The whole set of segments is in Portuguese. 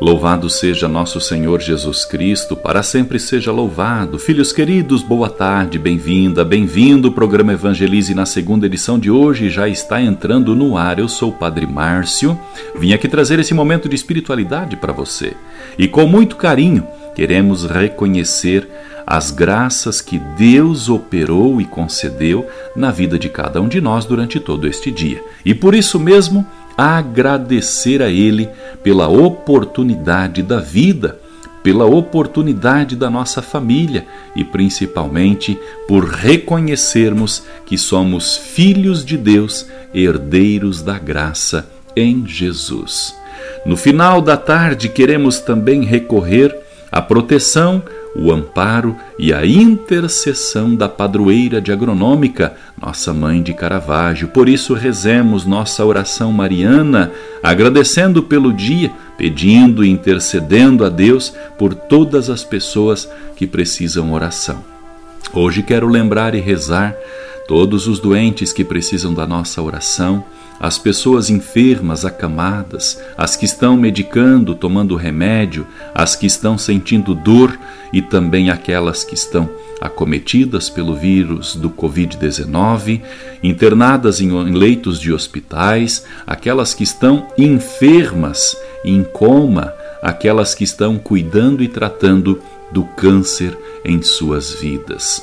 Louvado seja nosso Senhor Jesus Cristo, para sempre seja louvado. Filhos queridos, boa tarde, bem-vinda, bem-vindo. O programa Evangelize na segunda edição de hoje já está entrando no ar. Eu sou o Padre Márcio, vim aqui trazer esse momento de espiritualidade para você. E com muito carinho, queremos reconhecer as graças que Deus operou e concedeu na vida de cada um de nós durante todo este dia. E por isso mesmo, agradecer a Ele pela oportunidade da vida, pela oportunidade da nossa família e principalmente por reconhecermos que somos filhos de Deus, herdeiros da graça em Jesus. No final da tarde, queremos também recorrer à proteção o amparo e a intercessão da padroeira de agronômica, nossa mãe de Caravaggio. Por isso rezemos nossa oração mariana, agradecendo pelo dia, pedindo e intercedendo a Deus por todas as pessoas que precisam oração. Hoje quero lembrar e rezar todos os doentes que precisam da nossa oração as pessoas enfermas, acamadas, as que estão medicando, tomando remédio, as que estão sentindo dor e também aquelas que estão acometidas pelo vírus do Covid-19, internadas em leitos de hospitais, aquelas que estão enfermas, em coma, aquelas que estão cuidando e tratando do câncer em suas vidas.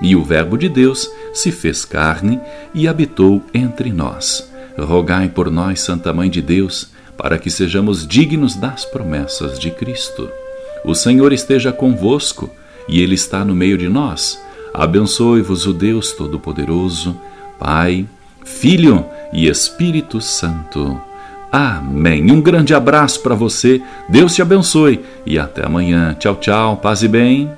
E o Verbo de Deus se fez carne e habitou entre nós. Rogai por nós, Santa Mãe de Deus, para que sejamos dignos das promessas de Cristo. O Senhor esteja convosco e Ele está no meio de nós. Abençoe-vos o Deus Todo-Poderoso, Pai, Filho e Espírito Santo. Amém. Um grande abraço para você, Deus te abençoe e até amanhã. Tchau, tchau, paz e bem.